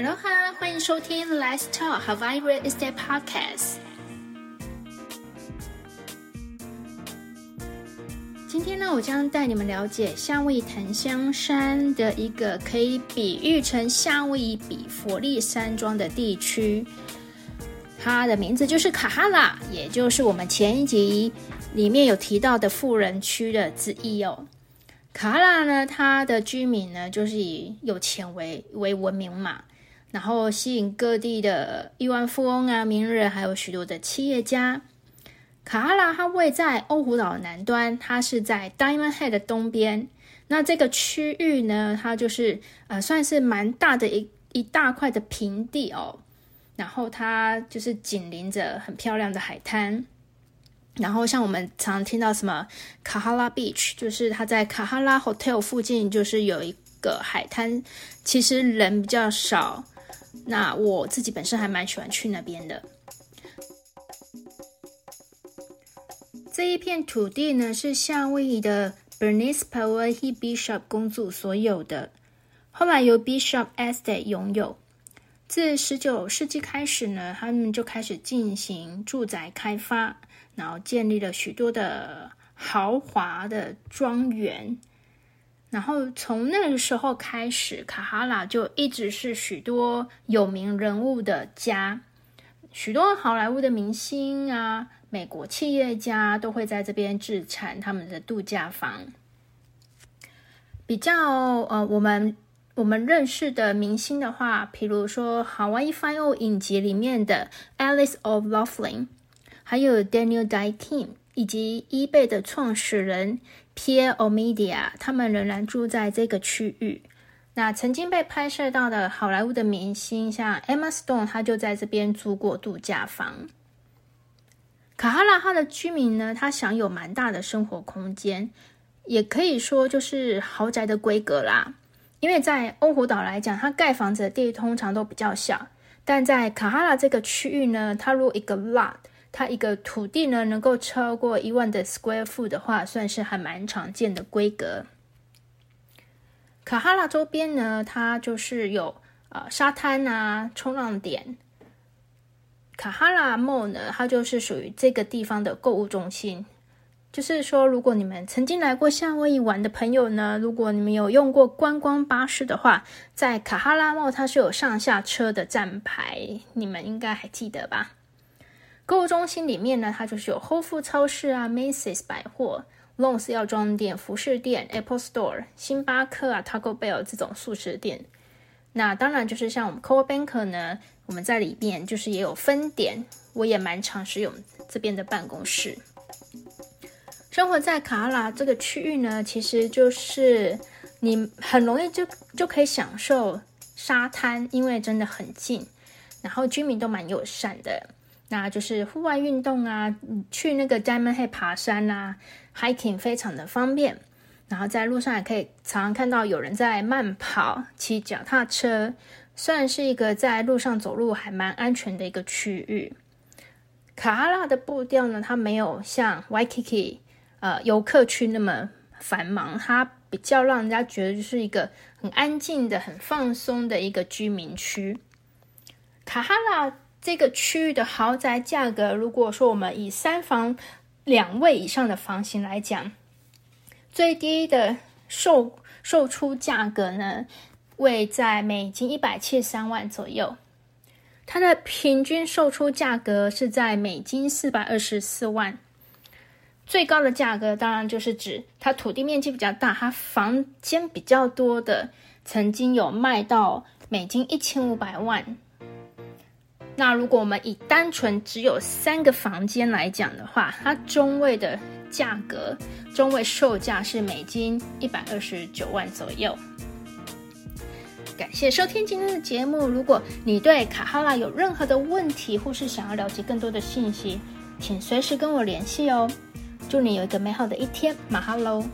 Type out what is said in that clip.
Hello 哈，欢迎收听 Let's Talk Hawaii Real Estate Podcast。今天呢，我将带你们了解夏威夷檀香山的一个可以比喻成夏威夷比佛利山庄的地区，它的名字就是卡哈拉，也就是我们前一集里面有提到的富人区的之一哦。卡哈拉呢，它的居民呢就是以有钱为为闻名嘛，然后吸引各地的亿万富翁啊、名人，还有许多的企业家。卡哈拉它位在欧胡岛南端，它是在 Diamond Head 的东边。那这个区域呢，它就是呃算是蛮大的一一大块的平地哦，然后它就是紧邻着很漂亮的海滩。然后像我们常听到什么卡哈拉 Beach，就是它在卡哈拉 Hotel 附近，就是有一个海滩，其实人比较少。那我自己本身还蛮喜欢去那边的。这一片土地呢，是夏威夷的 Bernice Power He Bishop 公主所有的，后来由 Bishop Estate 拥有。自十九世纪开始呢，他们就开始进行住宅开发。然后建立了许多的豪华的庄园，然后从那个时候开始，卡哈拉就一直是许多有名人物的家，许多好莱坞的明星啊，美国企业家都会在这边置产他们的度假房。比较呃，我们我们认识的明星的话，比如说《好玩一番》哦影集里面的 Alice of Laughlin，。还有 Daniel Day Kim 以及 eBay 的创始人 Pierre Omidia，他们仍然住在这个区域。那曾经被拍摄到的好莱坞的明星，像 Emma Stone，他就在这边租过度假房。卡哈拉哈的居民呢，他享有蛮大的生活空间，也可以说就是豪宅的规格啦。因为在欧胡岛来讲，它盖房子的地通常都比较小，但在卡哈拉这个区域呢，它如果一个 lot。它一个土地呢，能够超过一万的 square foot 的话，算是还蛮常见的规格。卡哈拉周边呢，它就是有呃沙滩啊、冲浪点。卡哈拉 mall 呢，它就是属于这个地方的购物中心。就是说，如果你们曾经来过夏威夷玩的朋友呢，如果你们有用过观光巴士的话，在卡哈拉 mall 它是有上下车的站牌，你们应该还记得吧？购物中心里面呢，它就是有 Whole f o o d 超市啊、Macy's 百货、Lowe's 药妆店、服饰店、Apple Store、星巴克啊、Taco Bell 这种素食店。那当然就是像我们 Coor Banker 呢，我们在里面就是也有分店，我也蛮常使用这边的办公室。生活在卡拉这个区域呢，其实就是你很容易就就可以享受沙滩，因为真的很近，然后居民都蛮友善的。那就是户外运动啊，去那个 Diamond Head 爬山啊，hiking 非常的方便。然后在路上也可以常常看到有人在慢跑、骑脚踏车，算是一个在路上走路还蛮安全的一个区域。卡哈拉的步调呢，它没有像 Waikiki 呃游客区那么繁忙，它比较让人家觉得就是一个很安静的、很放松的一个居民区。卡哈拉。这个区域的豪宅价格，如果说我们以三房两卫以上的房型来讲，最低的售售出价格呢，位在美金一百七十三万左右。它的平均售出价格是在美金四百二十四万。最高的价格当然就是指它土地面积比较大，它房间比较多的，曾经有卖到美金一千五百万。那如果我们以单纯只有三个房间来讲的话，它中位的价格，中位售价是美金一百二十九万左右。感谢收听今天的节目。如果你对卡哈拉有任何的问题，或是想要了解更多的信息，请随时跟我联系哦。祝你有一个美好的一天，马哈喽。